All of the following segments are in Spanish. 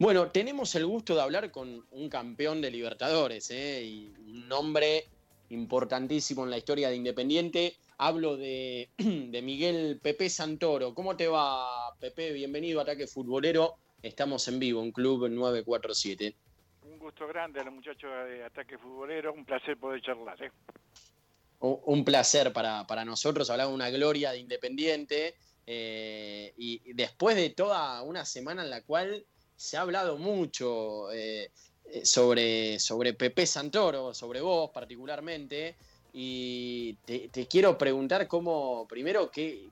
Bueno, tenemos el gusto de hablar con un campeón de Libertadores ¿eh? y un nombre importantísimo en la historia de Independiente. Hablo de, de, Miguel Pepe Santoro. ¿Cómo te va, Pepe? Bienvenido a Ataque Futbolero. Estamos en vivo en Club 947. Un gusto grande a los muchachos de Ataque Futbolero. Un placer poder charlar. ¿eh? Un placer para, para nosotros. Hablar de una gloria de Independiente. Eh, y después de toda una semana en la cual se ha hablado mucho eh, eh, sobre, sobre Pepe Santoro, sobre vos particularmente, y te, quiero preguntar cómo, primero, ¿qué,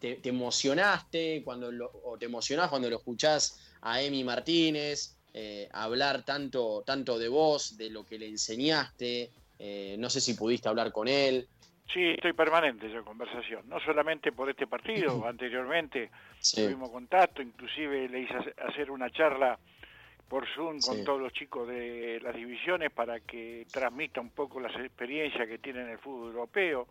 te, emocionaste cuando lo, o te emocionás cuando lo escuchás a Emi Martínez, eh, hablar tanto, tanto de vos, de lo que le enseñaste, no sé si pudiste hablar con él. Sí, estoy permanente en conversación, no solamente por este partido, anteriormente tuvimos contacto, inclusive le hice hacer una charla por Zoom con todos los chicos de las divisiones para que transmita un poco las experiencias que tiene en el fútbol europeo.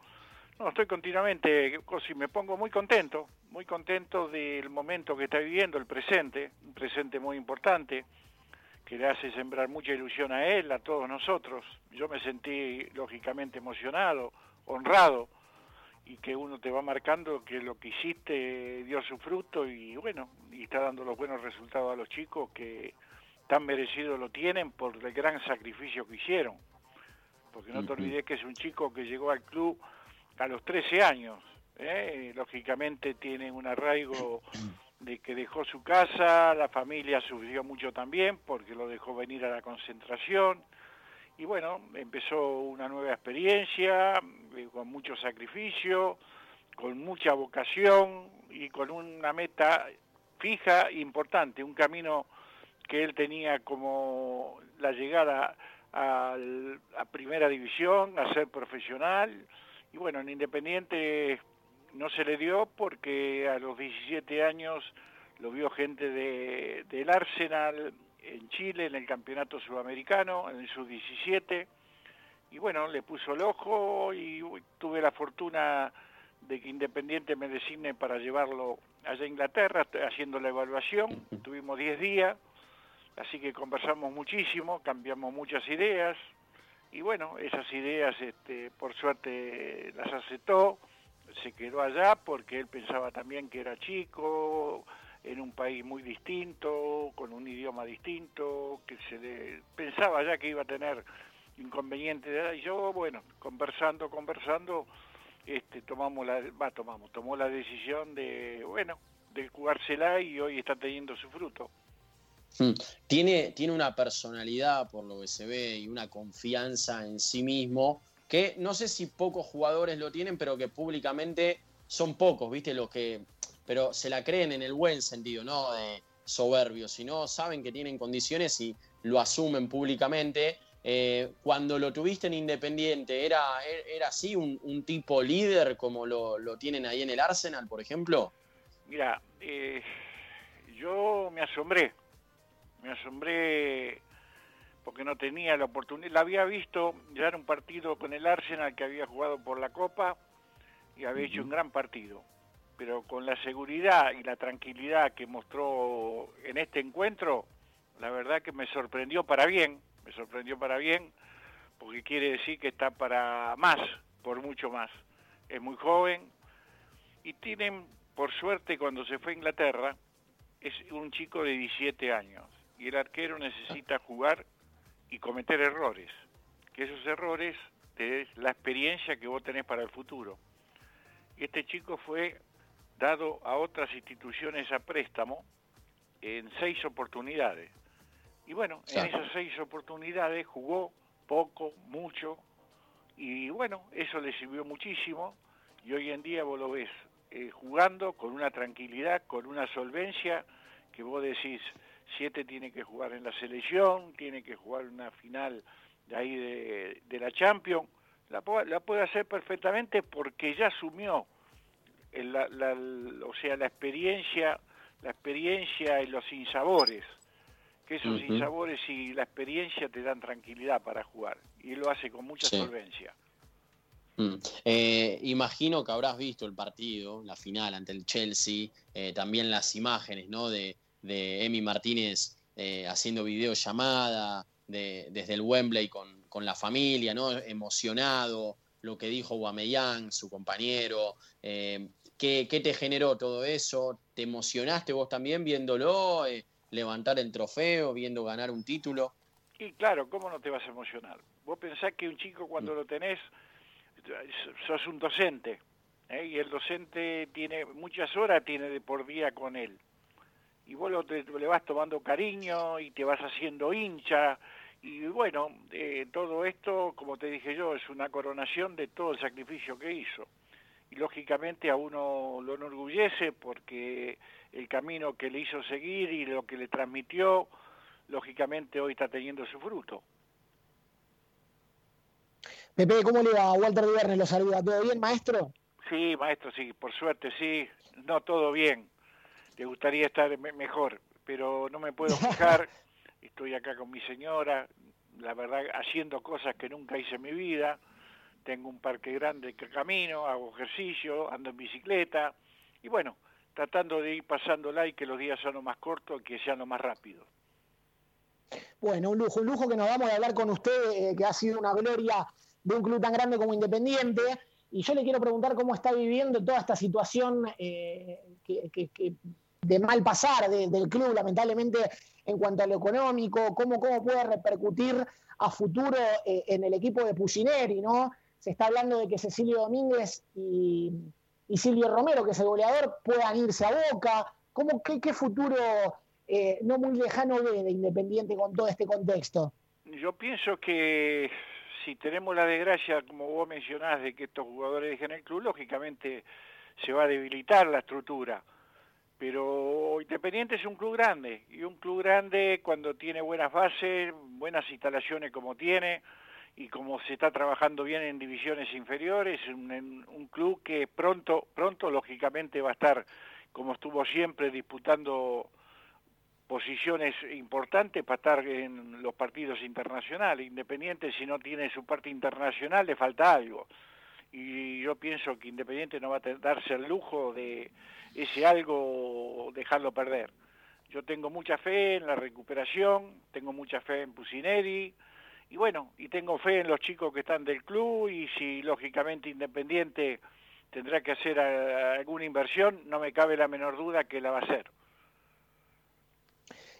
No, estoy continuamente, me pongo muy contento, muy contento del momento que está viviendo, el presente, un presente muy importante, que le hace sembrar mucha ilusión a él, a todos nosotros. Yo me sentí lógicamente emocionado, honrado y que uno te va marcando que lo que hiciste dio su fruto y bueno, y está dando los buenos resultados a los chicos que tan merecido lo tienen por el gran sacrificio que hicieron. Porque no te olvides que es un chico que llegó al club a los 13 años. ¿eh? Lógicamente tiene un arraigo de que dejó su casa, la familia sufrió mucho también porque lo dejó venir a la concentración y bueno, empezó una nueva experiencia, eh, con mucho sacrificio, con mucha vocación y con una meta fija e importante, un camino que él tenía como la llegada a, a primera división, a ser profesional, y bueno, en Independiente no se le dio porque a los 17 años lo vio gente de, del Arsenal, en Chile en el campeonato sudamericano, en el sub-17, y bueno, le puso el ojo y tuve la fortuna de que Independiente me designe para llevarlo allá a Inglaterra, haciendo la evaluación, tuvimos 10 días, así que conversamos muchísimo, cambiamos muchas ideas, y bueno, esas ideas este, por suerte las aceptó, se quedó allá porque él pensaba también que era chico, en un país muy distinto, con un idioma distinto, que se le, pensaba ya que iba a tener inconvenientes y yo, bueno, conversando, conversando, este, tomamos la, va, tomamos, tomó la decisión de, bueno, de jugársela y hoy está teniendo su fruto. Hmm. Tiene, tiene una personalidad, por lo que se ve, y una confianza en sí mismo, que no sé si pocos jugadores lo tienen, pero que públicamente son pocos, ¿viste? Los que pero se la creen en el buen sentido, no de soberbio, sino saben que tienen condiciones y lo asumen públicamente. Eh, cuando lo tuviste en Independiente, ¿era, era así un, tipo líder como lo, tienen ahí en el Arsenal, por ejemplo? Mira, eh, yo me asombré, me asombré porque no tenía la oportunidad, la había visto ya en un partido con el Arsenal que había jugado por la Copa y había hecho un gran partido pero con la seguridad y la tranquilidad que mostró en este encuentro, la verdad que me sorprendió para bien, me sorprendió para bien, porque quiere decir que está para más, por mucho más. Es muy joven y tienen, por suerte, cuando se fue a Inglaterra, es un chico de 17 años y el arquero necesita jugar y cometer errores, que esos errores te es la experiencia que vos tenés para el futuro. Y este chico fue dado a otras instituciones a préstamo en seis oportunidades. Y bueno, en esas seis oportunidades jugó poco, mucho, y bueno, eso le sirvió muchísimo, y hoy en día vos lo ves eh, jugando con una tranquilidad, con una solvencia, que vos decís, siete tiene que jugar en la selección, tiene que jugar una final de ahí de, de la Champions, la, la puede hacer perfectamente porque ya asumió la, o sea, la experiencia, la experiencia y los sinsabores, que esos sinsabores y la experiencia te dan tranquilidad para jugar, y lo hace con mucha solvencia. Mm. Eh, imagino que habrás visto el partido, la final ante el Chelsea, eh, también las imágenes ¿no? de, de Emi Martínez eh, haciendo videollamada de, desde el Wembley con, con, la familia, ¿no? Emocionado, lo que dijo Guameyán, su compañero. Eh, ¿qué, ¿qué, te generó todo eso? ¿Te emocionaste vos también viéndolo, eh, levantar el trofeo, viendo ganar un título? Y claro, ¿cómo no te vas a emocionar? Vos pensás que un chico cuando lo tenés, sos un docente, ¿eh? y el docente tiene muchas horas tiene de por día con él. Y vos lo, le vas tomando cariño y te vas haciendo hincha. Y bueno, eh, todo esto, como te dije yo, es una coronación de todo el sacrificio que hizo. Y lógicamente a uno lo enorgullece porque el camino que le hizo seguir y lo que le transmitió, lógicamente hoy está teniendo su fruto. Pepe, ¿cómo le va? Walter Viernes lo saluda. ¿Todo bien, maestro? Sí, maestro, sí, por suerte sí. No todo bien. Te gustaría estar mejor, pero no me puedo fijar. Estoy acá con mi señora, la verdad, haciendo cosas que nunca hice en mi vida. Tengo un parque grande que camino, hago ejercicio, ando en bicicleta. Y bueno, tratando de ir pasándola y que los días sean lo más cortos que sean lo más rápidos. Bueno, un lujo, un lujo que nos vamos a hablar con usted, eh, que ha sido una gloria de un club tan grande como Independiente. Y yo le quiero preguntar cómo está viviendo toda esta situación eh, de mal pasar del club, lamentablemente, en cuanto a lo económico, cómo, cómo puede repercutir a futuro eh, en el equipo de Pusineri, ¿no? Se está hablando de que Cecilio Domínguez y, Silvio Romero, que es el goleador, puedan irse a Boca. ¿Cómo, qué, futuro eh, no muy lejano ve de Independiente con todo este contexto? Yo pienso que si tenemos la desgracia, como vos mencionás, de que estos jugadores dejen el club, lógicamente se va a debilitar la estructura. Pero Independiente es un club grande, y un club grande cuando tiene buenas bases, buenas instalaciones como tiene, y como se está trabajando bien en divisiones inferiores, un, un club que pronto, pronto lógicamente va a estar, como estuvo siempre, disputando posiciones importantes para estar en los partidos internacionales. Independiente, si no tiene su parte internacional, le falta algo. Y yo pienso que Independiente no va a darse el lujo de ese algo dejarlo perder. Yo tengo mucha fe en la recuperación, tengo mucha fe en Pusineri, y bueno, y tengo fe en los chicos que están del club, y si lógicamente Independiente tendrá que hacer alguna inversión, no me cabe la menor duda que la va a hacer.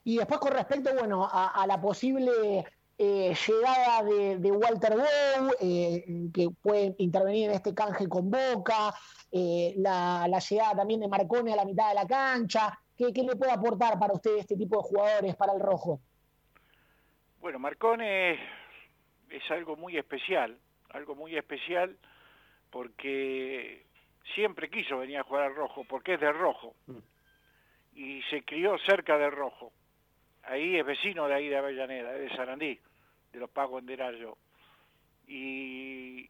Y después con respecto, bueno, a, la posible eh, llegada de, Walter Bow, eh, que puede intervenir en este canje con Boca, eh, la, llegada también de Marcone a la mitad de la cancha, ¿qué, le puede aportar para usted este tipo de jugadores para el rojo? Bueno, Marcone es algo muy especial, algo muy especial porque siempre quiso venir a jugar al rojo, porque es de rojo. Mm. Y se crió cerca del rojo ahí es vecino de ahí de Avellaneda, de Sarandí, de los pagos en Derayo. Y,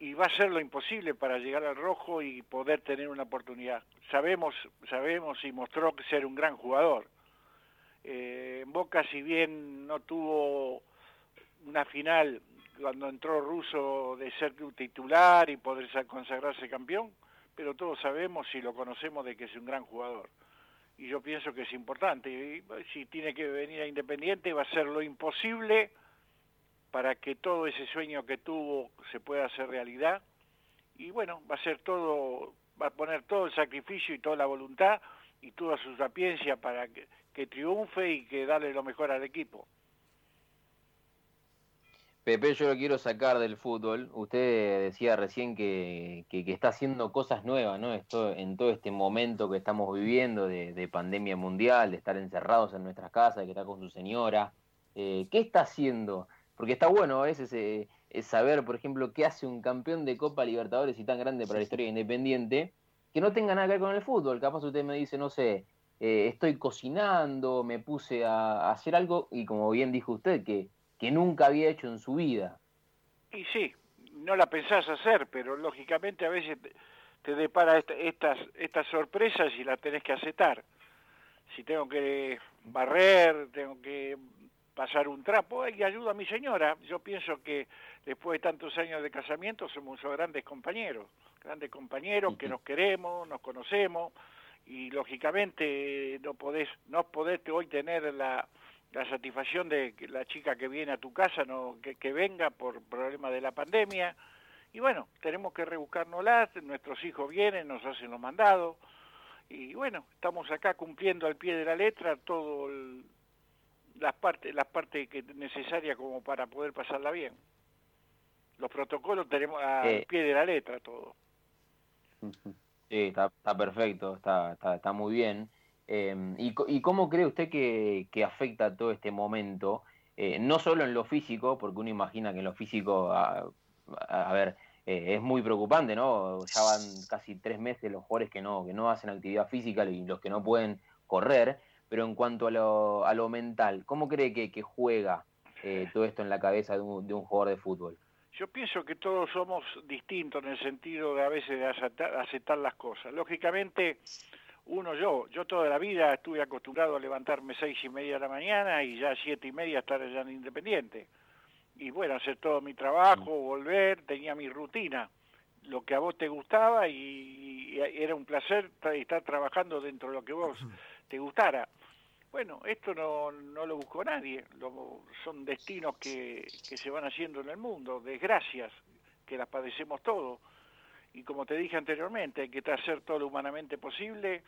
y va a ser lo imposible para llegar al rojo y poder tener una oportunidad. Sabemos, sabemos y mostró ser un gran jugador. Eh, Boca, si bien no tuvo una final cuando entró Russo de ser titular y poder consagrarse campeón, pero todos sabemos y lo conocemos de que es un gran jugador y yo pienso que es importante. Y si tiene que venir a Independiente va a ser lo imposible para que todo ese sueño que tuvo se pueda hacer realidad. Y bueno, va a ser todo, va a poner todo el sacrificio y toda la voluntad y toda su sapiencia para que, que triunfe y que darle lo mejor al equipo. Pepe, yo lo quiero sacar del fútbol. Usted decía recién que, está haciendo cosas nuevas, ¿no? Esto, en todo este momento que estamos viviendo de, pandemia mundial, de estar encerrados en nuestras casas, de que está con su señora. Eh, ¿Qué está haciendo? Porque está bueno a veces eh, saber, por ejemplo, qué hace un campeón de Copa Libertadores y tan grande para la historia Independiente, que no tenga nada que ver con el fútbol. Capaz usted me dice, no sé, eh, estoy cocinando, me puse a hacer algo, y como bien dijo usted, que que nunca había hecho en su vida. Y sí, no la pensás hacer, pero lógicamente a veces te, depara estas, estas sorpresas y las tenés que aceptar. Si tengo que barrer, tengo que pasar un trapo, y ayuda a mi señora. Yo pienso que después de tantos años de casamiento somos grandes compañeros, grandes compañeros que nos queremos, nos conocemos, y lógicamente no podés, no podés hoy tener la, la satisfacción de que la chica que viene a tu casa no que, que venga por problema de la pandemia y bueno, tenemos que rebuscárnoslas, nuestros hijos vienen, nos hacen los mandados, y bueno, estamos acá cumpliendo al pie de la letra todo las partes las partes que necesarias como para poder pasarla bien. Los protocolos tenemos al eh. pie de la letra todo. Sí, está, está perfecto, está, muy bien. Em, y, ¿Y cómo cree usted que, afecta todo este momento? Eh, no solo en lo físico, porque uno imagina que en lo físico, a, a ver, eh, es muy preocupante, ¿no? Ya van casi tres meses los jugadores que no, que no hacen actividad física y los que no pueden correr, pero en cuanto a lo, a lo mental, ¿cómo cree que, que juega eh, todo esto en la cabeza de un, de un, jugador de fútbol? Yo pienso que todos somos distintos en el sentido de a veces de aceptar, aceptar las cosas. Lógicamente, uno yo, yo toda la vida estuve acostumbrado a levantarme seis y media de la mañana y ya siete y media estar allá en Independiente y bueno, hacer todo mi trabajo, volver, tenía mi rutina, lo que a vos te gustaba y, era un placer estar trabajando dentro de lo que vos te gustara. Bueno, esto no, no lo buscó nadie, son destinos que, que se van haciendo en el mundo, desgracias, que las padecemos todos. Y como te dije anteriormente, hay que hacer todo lo humanamente posible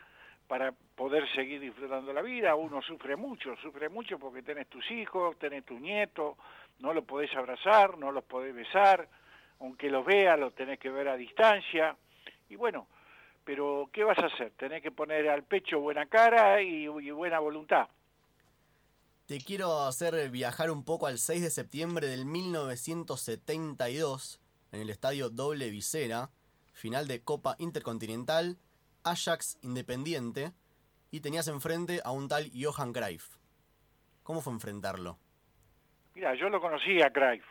para poder seguir disfrutando la vida. Uno sufre mucho, sufre mucho porque tenés tus hijos, tenés tus nietos, no los podés abrazar, no los podés besar, aunque los veas, los tenés que ver a distancia. Y bueno, pero ¿qué vas a hacer? Tenés que poner al pecho buena cara y, buena voluntad. Te quiero hacer viajar un poco al 6 de septiembre del 1972 en el estadio Doble Vicera, final de Copa Intercontinental, Ajax Independiente, y tenías enfrente a un tal Johan Cruyff. ¿Cómo fue enfrentarlo? Mira, yo lo conocía a Cruyff.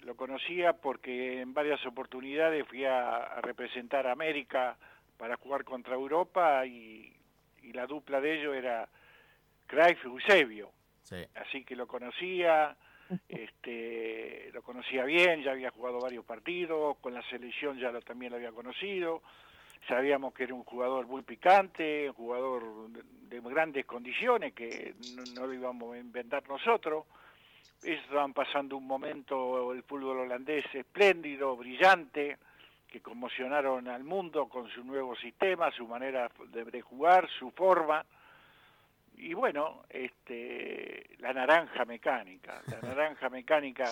Lo conocía porque en varias oportunidades fui a, representar a América para jugar contra Europa y, la dupla de ellos era Cruyff y Eusebio. Así que lo conocía, este, lo conocía bien, ya había jugado varios partidos, con la selección ya lo, también lo había conocido, sabíamos que era un jugador muy picante, un jugador de, grandes condiciones, que no, lo íbamos a inventar nosotros, estaban pasando un momento el fútbol holandés espléndido, brillante, que conmocionaron al mundo con su nuevo sistema, su manera de, jugar, su forma. Y bueno, este, la naranja mecánica, la naranja mecánica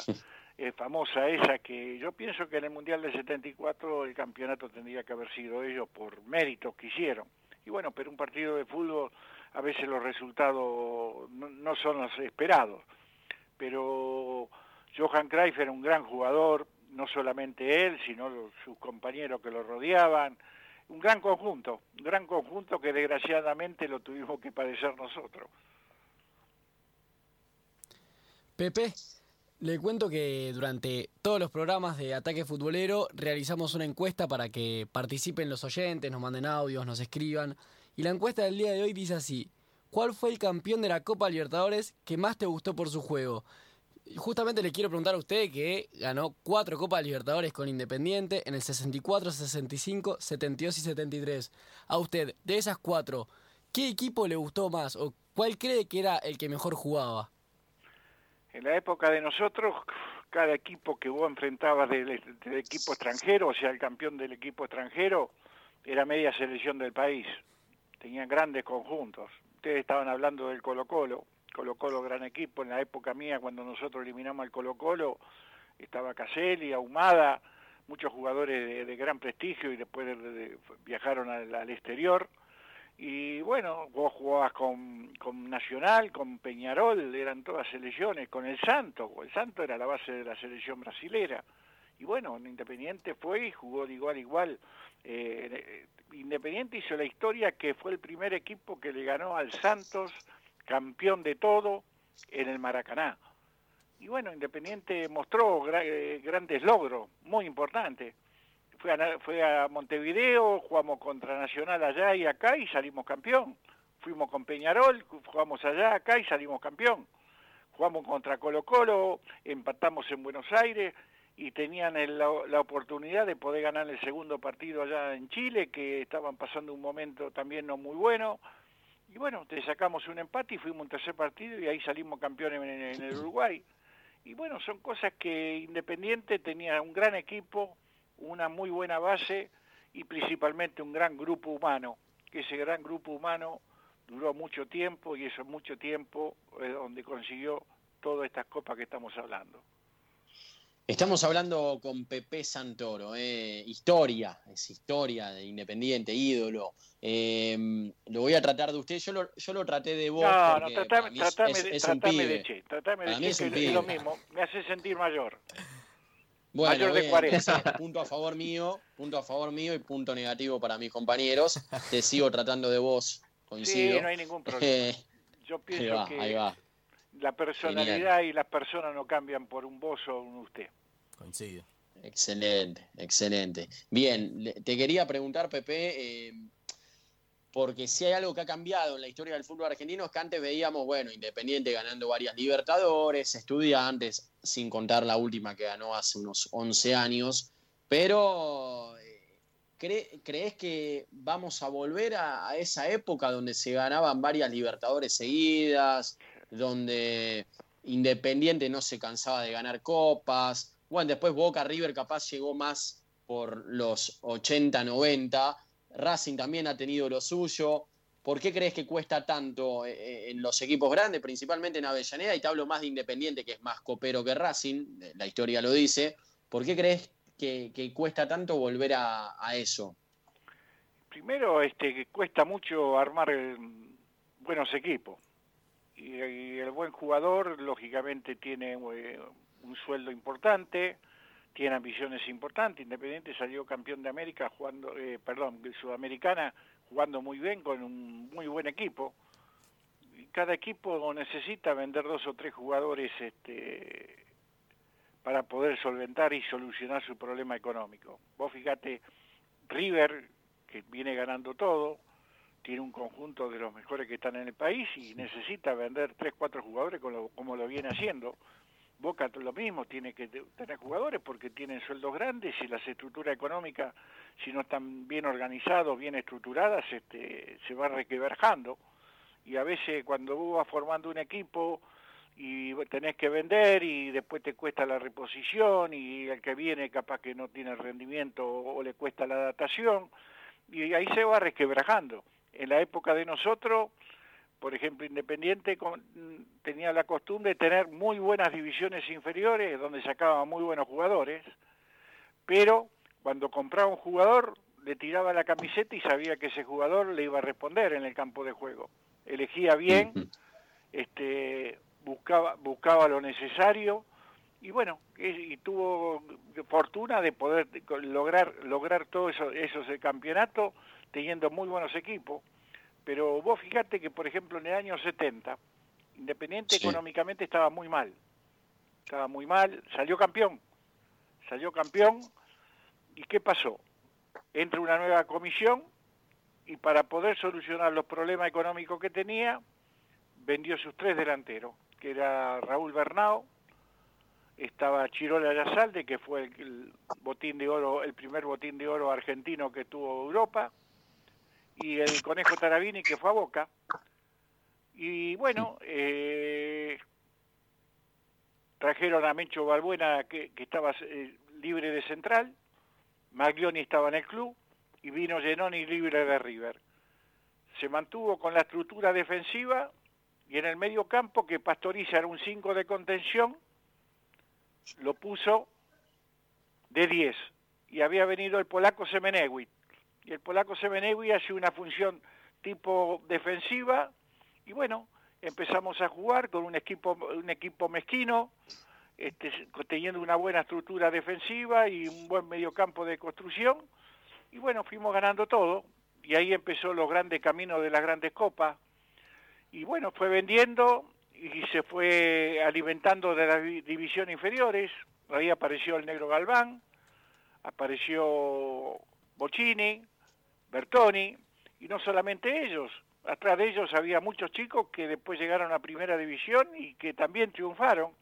es famosa esa que yo pienso que en el Mundial del 74 el campeonato tendría que haber sido ellos por méritos que hicieron. Y bueno, pero un partido de fútbol a veces los resultados no son los esperados pero Johan Cruyff era un gran jugador, no solamente él, sino sus compañeros que lo rodeaban, un gran conjunto, un gran conjunto que desgraciadamente lo tuvimos que padecer nosotros. Pepe, le cuento que durante todos los programas de Ataque Futbolero realizamos una encuesta para que participen los oyentes, nos manden audios, nos escriban. Y la encuesta del día de hoy dice así, ¿Cuál fue el campeón de la Copa Libertadores que más te gustó por su juego? Justamente le quiero preguntar a usted que ganó cuatro Copas Libertadores con Independiente en el 64, 65, 72 y 73. A usted, de esas cuatro, ¿qué equipo le gustó más o cuál cree que era el que mejor jugaba? En la época de nosotros, cada equipo que vos enfrentabas del, del equipo extranjero, o sea, el campeón del equipo extranjero, era media selección del país. Tenían grandes conjuntos ustedes estaban hablando del Colo Colo, Colo Colo gran equipo, en la época mía cuando nosotros eliminamos al Colo Colo, estaba Caselli, Ahumada, muchos jugadores de, gran prestigio y después viajaron al, exterior. Y bueno, vos jugabas con, con, Nacional, con Peñarol, eran todas selecciones, con el Santo, el Santo era la base de la selección brasilera. Y bueno, Independiente fue y jugó de igual a igual. Eh, Independiente hizo la historia que fue el primer equipo que le ganó al Santos, campeón de todo, en el Maracaná. Y bueno, Independiente mostró eh, grandes logros, muy importantes. Fue a, fue a Montevideo, jugamos contra Nacional allá y acá y salimos campeón. Fuimos con Peñarol, jugamos allá, acá y salimos campeón. Jugamos contra Colo Colo, empatamos en Buenos Aires y tenían la, oportunidad de poder ganar el segundo partido allá en Chile, que estaban pasando un momento también no muy bueno. Y bueno, te sacamos un empate y fuimos un tercer partido y ahí salimos campeones en, el Uruguay. Y bueno, son cosas que Independiente tenía un gran equipo, una muy buena base y principalmente un gran grupo humano, que ese gran grupo humano duró mucho tiempo y eso mucho tiempo es donde consiguió todas estas copas que estamos hablando. Estamos hablando con Pepe Santoro, eh, historia, es historia de Independiente, ídolo. Eh, lo voy a tratar de usted, yo lo, yo lo traté de vos. No, no, tratame, de, tratame de Che, tratame de Che, que es, lo mismo, me hace sentir mayor. Bueno, mayor de 40. punto a favor mío, punto a favor mío y punto negativo para mis compañeros. Te sigo tratando de vos, coincido. Sí, no hay ningún problema. yo pienso que... La personalidad y las personas no cambian por un vos o un usted. Coincido. Excelente, excelente. Bien, te quería preguntar, Pepe, eh, porque si hay algo que ha cambiado en la historia del fútbol argentino es que antes veíamos, bueno, Independiente ganando varias Libertadores, estudiantes, sin contar la última que ganó hace unos 11 años, pero eh, ¿crees que vamos a volver a esa época donde se ganaban varias Libertadores seguidas? Donde Independiente no se cansaba de ganar copas. Bueno, después Boca River capaz llegó más por los 80, 90. Racing también ha tenido lo suyo. ¿Por qué crees que cuesta tanto eh, eh, en los equipos grandes, principalmente en Avellaneda? Y te hablo más de Independiente, que es más copero que Racing, eh, la historia lo dice. ¿Por qué crees que, cuesta tanto volver a, eso? Primero, este, que cuesta mucho armar buenos equipos y, el buen jugador lógicamente tiene eh, un sueldo importante, tiene ambiciones importantes. Independiente salió campeón de América jugando, eh, perdón, Sudamericana jugando muy bien con un muy buen equipo. Y cada equipo necesita vender dos o tres jugadores este, para poder solventar y solucionar su problema económico. Vos fíjate, River, que viene ganando todo, tiene un conjunto de los mejores que están en el país y necesita vender tres, cuatro jugadores como lo, viene haciendo. Boca lo mismo, tiene que tener jugadores porque tienen sueldos grandes y las estructuras económicas, si no están bien organizadas, bien estructuradas, este, se va requebrajando. Y a veces cuando vos vas formando un equipo y tenés que vender y después te cuesta la reposición y el que viene capaz que no tiene rendimiento o le cuesta la adaptación y ahí se va resquebrajando en la época de nosotros, por ejemplo, Independiente tenía la costumbre de tener muy buenas divisiones inferiores, donde sacaba muy buenos jugadores, pero cuando compraba un jugador, le tiraba la camiseta y sabía que ese jugador le iba a responder en el campo de juego. Elegía bien, este, buscaba, buscaba lo necesario, y bueno, y tuvo fortuna de poder lograr lograr todo eso, esos campeonato teniendo muy buenos equipos, pero vos fíjate que, por ejemplo, en el año 70, Independiente económicamente estaba muy mal, estaba muy mal, salió campeón, salió campeón, ¿y qué pasó? Entra una nueva comisión y para poder solucionar los problemas económicos que tenía, vendió sus tres delanteros, que era Raúl Bernao, estaba Chirola Yazalde, que fue el, botín de oro, el primer botín de oro argentino que tuvo Europa, y el Conejo Tarabini que fue a Boca. Y bueno, eh, trajeron a Mencho Balbuena que, estaba eh, libre de central, Maglioni estaba en el club y vino Genoni libre de River. Se mantuvo con la estructura defensiva y en el medio campo que Pastoriza era un 5 de contención, lo puso de 10 y había venido el polaco Semenewit y el polaco Semenegui hace una función tipo defensiva. Y bueno, empezamos a jugar con un equipo, un equipo mezquino, este, teniendo una buena estructura defensiva y un buen mediocampo de construcción. Y bueno, fuimos ganando todo. Y ahí empezó los grandes caminos de las grandes copas. Y bueno, fue vendiendo y se fue alimentando de las divisiones inferiores, ahí apareció el negro Galván, apareció Bocini, Bertoni, y no solamente ellos, atrás de ellos había muchos chicos que después llegaron a primera división y que también triunfaron.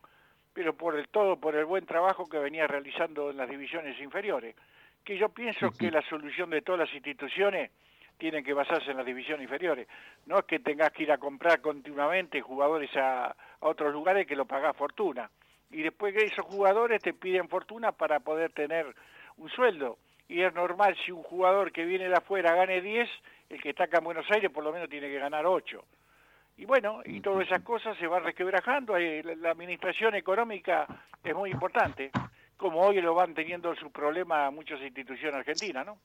pero por el todo, por el buen trabajo que venía realizando en las divisiones inferiores, que yo pienso que la solución de todas las instituciones tiene que basarse en las divisiones inferiores. No es que tengas que ir a comprar continuamente jugadores a, otros lugares que lo pagás fortuna. Y después que esos jugadores te piden fortuna para poder tener un sueldo. Y es normal si un jugador que viene de afuera gane 10, el que está acá en Buenos Aires por lo menos tiene que ganar 8. Y bueno, y todas esas cosas se van resquebrajando. La administración económica es muy importante, como hoy lo van teniendo sus problemas muchas instituciones argentinas, ¿no?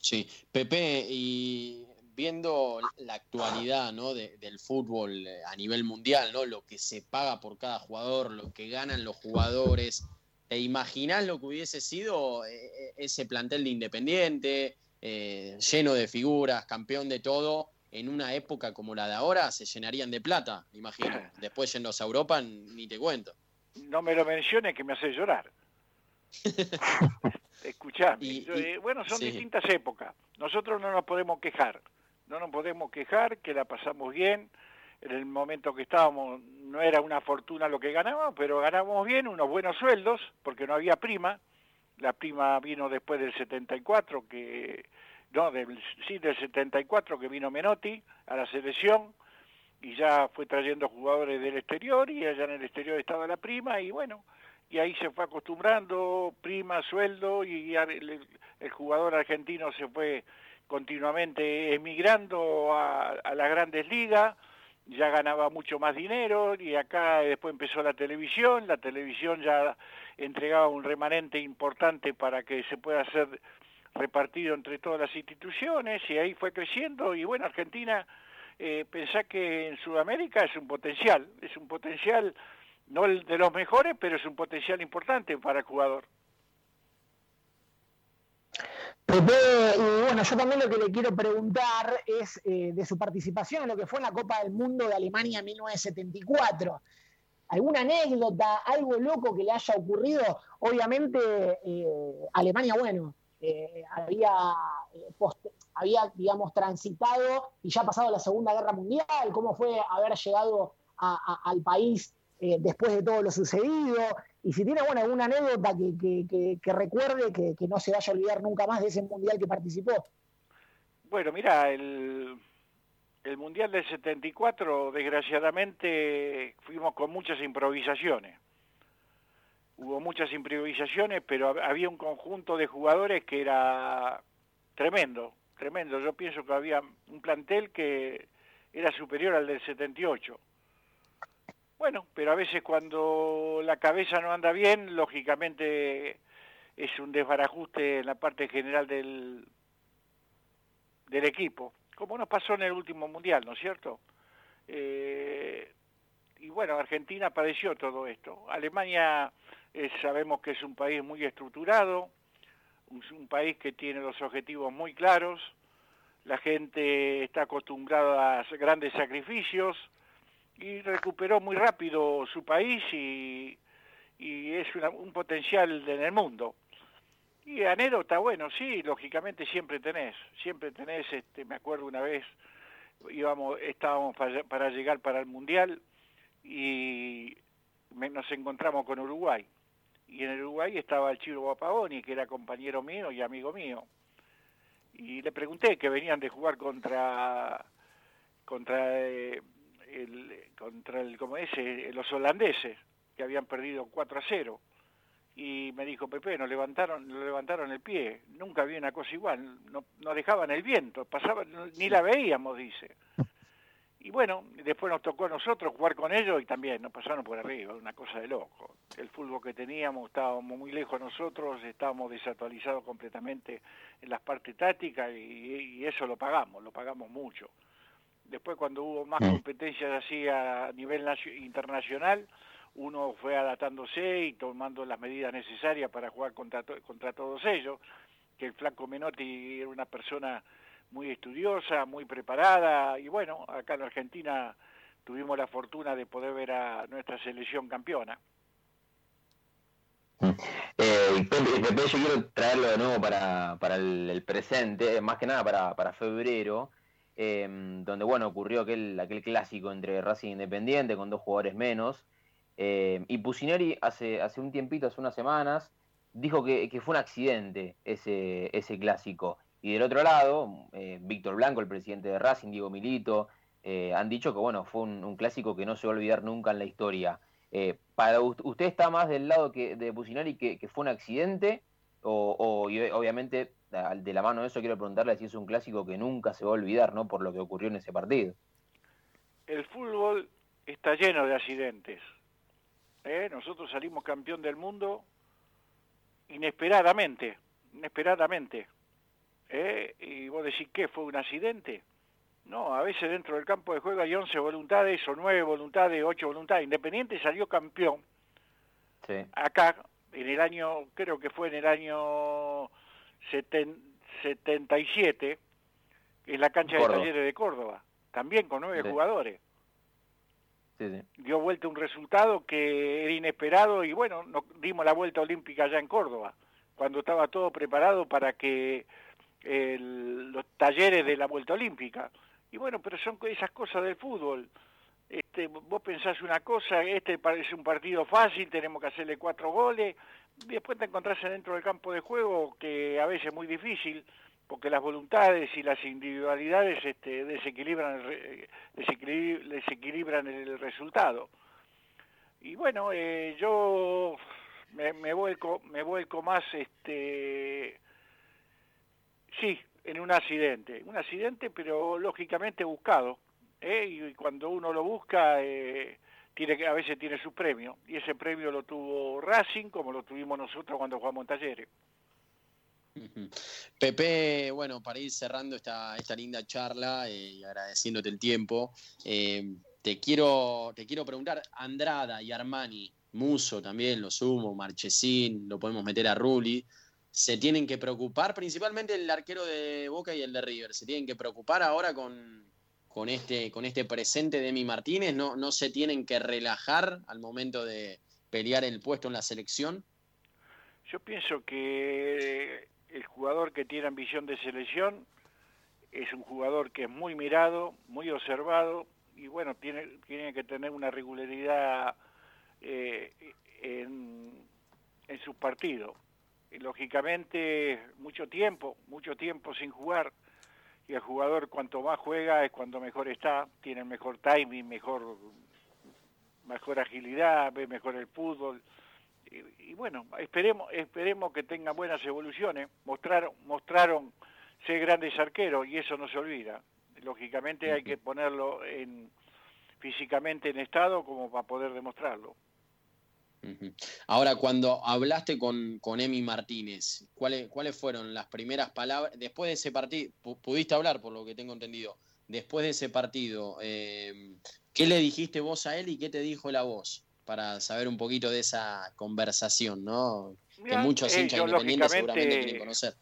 Sí, Pepe, y viendo la actualidad ¿no? del fútbol eh, a nivel mundial, ¿no? lo que se paga por cada jugador, lo que ganan los jugadores, ¿te imaginás lo que hubiese sido eh, eh, ese plantel de Independiente, lleno de figuras, campeón de todo? En una época como la de ahora se llenarían de plata, imagino. Después yendo a Europa, ni te cuento. No me lo menciones que me hace llorar. Escuchame. bueno, son distintas épocas. Nosotros no nos podemos quejar. No nos podemos quejar que la pasamos bien. En el momento que estábamos no era una fortuna lo que ganábamos, pero ganábamos bien, unos buenos sueldos, porque no había prima. La prima vino después del 74, que no, del, sí, del 74 que vino Menotti a la selección y ya fue trayendo jugadores del exterior y allá en el exterior estaba la prima y bueno, y ahí se fue acostumbrando, prima, sueldo, y el, jugador argentino se fue continuamente emigrando a, las grandes ligas, ya ganaba mucho más dinero, y acá después empezó la televisión, la televisión ya entregaba un remanente importante para que se pueda hacer repartido entre todas las instituciones, y ahí fue creciendo, y bueno, Argentina, eh, pensá que en Sudamérica es un potencial, es un potencial no el de los mejores, pero es un potencial importante para el jugador. Y bueno, yo también lo que le quiero preguntar es eh, de su participación en lo que fue en la Copa del Mundo de Alemania en 1974. ¿Alguna anécdota, algo loco que le haya ocurrido? Obviamente, eh, Alemania, bueno, eh, había, había, digamos, transitado y ya pasado la Segunda Guerra Mundial. ¿Cómo fue haber llegado al país eh, después de todo lo sucedido, y si tiene bueno, alguna anécdota que, que, recuerde que, no se vaya a olvidar nunca más de ese mundial que participó. Bueno, mira, el, el mundial del 74, desgraciadamente, fuimos con muchas improvisaciones. Hubo muchas improvisaciones, pero había un conjunto de jugadores que era tremendo, tremendo. Yo pienso que había un plantel que era superior al del 78 bueno, pero a veces cuando la cabeza no anda bien, lógicamente es un desbarajuste en la parte general del, del equipo, como nos pasó en el último mundial, ¿no es cierto? Eh, y bueno, Argentina padeció todo esto. Alemania sabemos que es un país muy estructurado, un país que tiene los objetivos muy claros, la gente está acostumbrada a grandes sacrificios, y recuperó muy rápido su país y, y es un potencial en el mundo. Y anécdota, bueno, sí, lógicamente siempre tenés, siempre tenés, este, me acuerdo una vez, íbamos, estábamos para, llegar para el Mundial y nos encontramos con Uruguay. Y en Uruguay estaba el Chiro Guapagoni, que era compañero mío y amigo mío. Y le pregunté que venían de jugar contra, contra eh, el, contra el, como ese, los holandeses, que habían perdido 4 a 0. Y me dijo, Pepe, nos levantaron, nos levantaron el pie. Nunca vi una cosa igual. No, no dejaban el viento, pasaban, ni la veíamos, dice. Y bueno, después nos tocó a nosotros jugar con ellos y también nos pasaron por arriba, una cosa de loco. El fútbol que teníamos, estábamos muy lejos nosotros, estábamos desactualizados completamente en las partes tácticas y eso lo pagamos, lo pagamos mucho. Después cuando hubo más mm. competencias así a nivel internacional, uno fue adaptándose y tomando las medidas necesarias para jugar contra, contra todos ellos, que el Flaco Menotti era una persona muy estudiosa, muy preparada, y bueno, acá en Argentina tuvimos la fortuna de poder ver a nuestra selección campeona. Mm. Eh, Pepe, yo quiero traerlo de nuevo para, para el, presente, más que nada para, para febrero, Em, donde bueno, ocurrió aquel, aquel clásico entre Racing Independiente con dos jugadores menos. Eh, y Pusineri hace, hace un tiempito, hace unas semanas, dijo que, fue un accidente ese, ese clásico. Y del otro lado, eh, Víctor Blanco, el presidente de Racing, Diego Milito, eh, han dicho que bueno, fue un, clásico que no se va a olvidar nunca en la historia. para ¿Usted está más del lado que, de Pusineri que, fue un accidente? O, o obviamente, de la mano de eso, quiero preguntarle si es un clásico que nunca se va a olvidar, ¿no? Por lo que ocurrió en ese partido. El fútbol está lleno de accidentes. ¿eh? Nosotros salimos campeón del mundo inesperadamente, inesperadamente. ¿eh? Y vos decís, ¿qué? ¿Fue un accidente? No, a veces dentro del campo de juego hay 11 voluntades o 9 voluntades, 8 voluntades. Independiente salió campeón. Acá, en el año, creo que fue en el año 77, en la cancha de talleres de Córdoba, también con 9 jugadores dio vuelta un resultado que era inesperado y bueno, nos dimos la vuelta olímpica allá en Córdoba, cuando estaba todo preparado para que los talleres de la vuelta olímpica. Y bueno, pero son esas cosas del fútbol. Este, vos pensás una cosa, este parece un partido fácil, tenemos que hacerle cuatro goles, después te encontrás dentro del campo de juego que a veces es muy difícil, porque las voluntades y las individualidades este, desequilibran, el, desequilibran el resultado. Y bueno, eh, yo me, me, vuelco, me vuelco más, este, sí, en un accidente, un accidente pero lógicamente buscado, ¿eh? y cuando uno lo busca, eh, tiene, a veces tiene su premio, y ese premio lo tuvo Racing como lo tuvimos nosotros cuando jugamos en Talleres. Pepe, bueno, para ir cerrando esta, esta linda charla eh, y agradeciéndote el tiempo, eh, te, quiero, te quiero preguntar, Andrada y Armani, Muso también, lo sumo, Marchesín, lo podemos meter a Rulli, se tienen que preocupar, principalmente el arquero de Boca y el de River, se tienen que preocupar ahora con, con, este, con este presente de Emi Martínez, no, no se tienen que relajar al momento de pelear el puesto en la selección. Yo pienso que el jugador que tiene ambición de selección es un jugador que es muy mirado, muy observado y bueno, tiene, tiene que tener una regularidad eh, en, en sus partidos. lógicamente, mucho tiempo, mucho tiempo sin jugar y el jugador cuanto más juega es cuando mejor está, tiene mejor timing, mejor, mejor agilidad, ve mejor el fútbol y, bueno, esperemos, esperemos que tengan buenas evoluciones. Mostraron, mostraron ser grandes arqueros y eso no se olvida. Lógicamente hay que ponerlo en, físicamente en estado como para poder demostrarlo. Ahora, cuando hablaste con, con Emi Martínez, ¿cuáles, ¿cuáles fueron las primeras palabras? Después de ese partido, pudiste hablar por lo que tengo entendido, después de ese partido, eh, ¿qué le dijiste vos a él y qué te dijo la voz? para saber un poquito de esa conversación, ¿no? que muchos eh, hinchas independientes seguramente quieren conocer.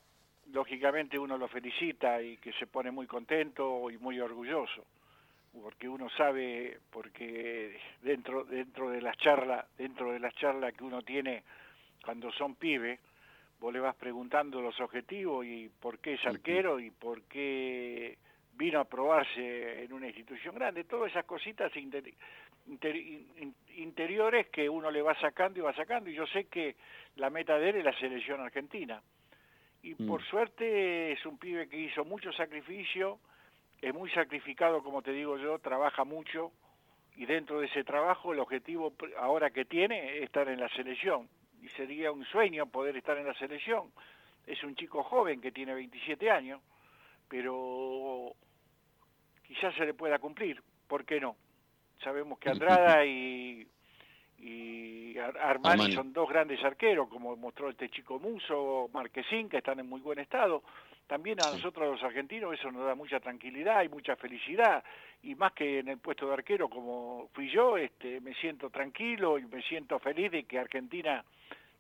Lógicamente uno lo felicita y que se pone muy contento y muy orgulloso, porque uno sabe, porque dentro dentro de las charlas, dentro de las charlas que uno tiene cuando son pibes, vos le vas preguntando los objetivos y por qué es arquero y por qué vino a probarse en una institución grande, todas esas cositas interiores que uno le va sacando y va sacando, y yo sé que la meta de él es la selección argentina. Y mm. por suerte es un pibe que hizo mucho sacrificio, es muy sacrificado, como te digo yo, trabaja mucho, y dentro de ese trabajo el objetivo ahora que tiene es estar en la selección, y sería un sueño poder estar en la selección. Es un chico joven que tiene 27 años, pero quizás se le pueda cumplir, ¿por qué no? Sabemos que Andrada y, y Armani, son dos grandes arqueros, como mostró este chico Muso, Marquesín, que están en muy buen estado. También a nosotros los argentinos eso nos da mucha tranquilidad y mucha felicidad, y más que en el puesto de arquero como fui yo, este, me siento tranquilo y me siento feliz de que Argentina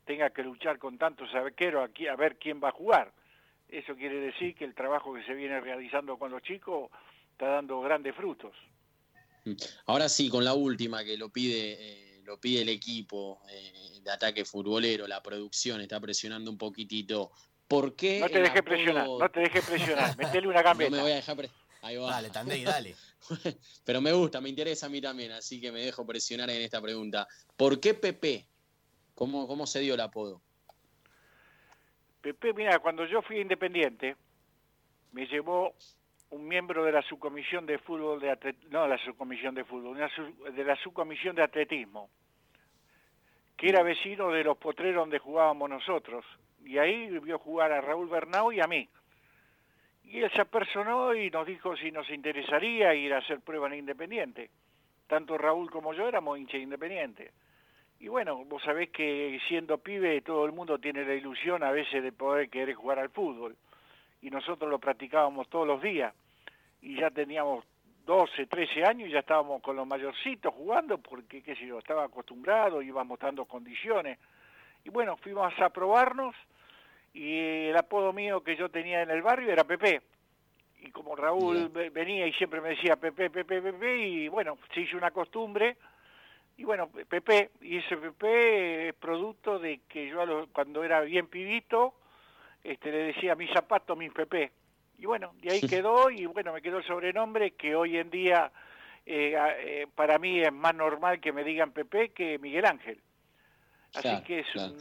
tenga que luchar con tantos arqueros aquí a ver quién va a jugar. Eso quiere decir que el trabajo que se viene realizando con los chicos está dando grandes frutos. Ahora sí, con la última que lo pide, eh, lo pide el equipo eh, de ataque futbolero, la producción está presionando un poquitito. ¿Por qué? No te dejes presionar, no te dejes presionar, metele una gambeta. No me voy a dejar Ahí va. Dale, Tandey, dale. pero me gusta, me interesa a mí también, así que me dejo presionar en esta pregunta. ¿Por qué Pepe? ¿Cómo, cómo se dio el apodo? Pepe, mira, cuando yo fui independiente, me llevó un miembro de la subcomisión de fútbol de no la subcomisión de fútbol, de la subcomisión de atletismo, que era vecino de los potreros donde jugábamos nosotros. Y ahí vio jugar a Raúl Bernau y a mí. Y él se apersonó y nos dijo si nos interesaría ir a hacer prueba en Independiente. Tanto Raúl como yo éramos hinchas Independiente. Y bueno, vos sabés que siendo pibe todo el mundo tiene la ilusión a veces de poder querer jugar al fútbol. Y nosotros lo practicábamos todos los días. Y ya teníamos 12, 13 años y ya estábamos con los mayorcitos jugando porque, qué sé yo, estaba acostumbrado, íbamos dando condiciones. Y bueno, fuimos a probarnos y el apodo mío que yo tenía en el barrio era Pepe. Y como Raúl venía y siempre me decía Pepe, Pepe, Pepe, y bueno, se hizo una costumbre. Y bueno, Pepe, y ese Pepe es producto de que yo cuando era bien pibito, este, le decía mi zapato, mi Pepe. Y bueno, de ahí quedó, y bueno, me quedó el sobrenombre que hoy en día eh, eh, para mí es más normal que me digan Pepe que Miguel Ángel. Así que es un,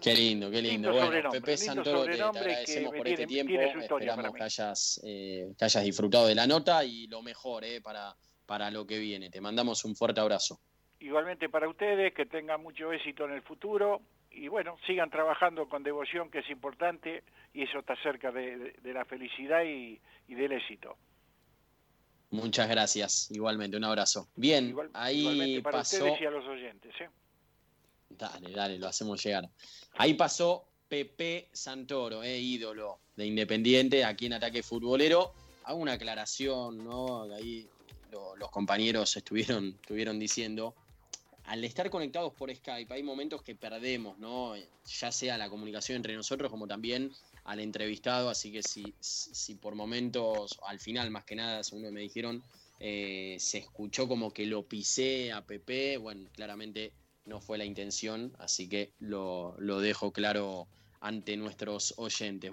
Qué lindo, qué lindo. Bueno, Pepe Santoro, te, agradecemos por este tiempo. Esperamos que hayas, eh, que hayas disfrutado de la nota y lo mejor eh, para, para lo que viene. Te mandamos un fuerte abrazo. Igualmente para ustedes, que tengan mucho éxito en el futuro y bueno, sigan trabajando con devoción, que es importante, y eso está cerca de, la felicidad y, del éxito. Muchas gracias, igualmente, un abrazo. Bien, ahí para pasó... ustedes y a los oyentes. ¿eh? Dale, dale, lo hacemos llegar. Ahí pasó Pepe Santoro, eh, ídolo de Independiente, aquí en Ataque Futbolero. Hago una aclaración, ¿no? Ahí los compañeros estuvieron, estuvieron diciendo. Al estar conectados por Skype, hay momentos que perdemos, ¿no? Ya sea la comunicación entre nosotros como también al entrevistado. Así que si, si por momentos, al final más que nada, según me dijeron, eh, se escuchó como que lo pisé a Pepe, bueno, claramente no fue la intención, así que lo, dejo claro ante nuestros oyentes.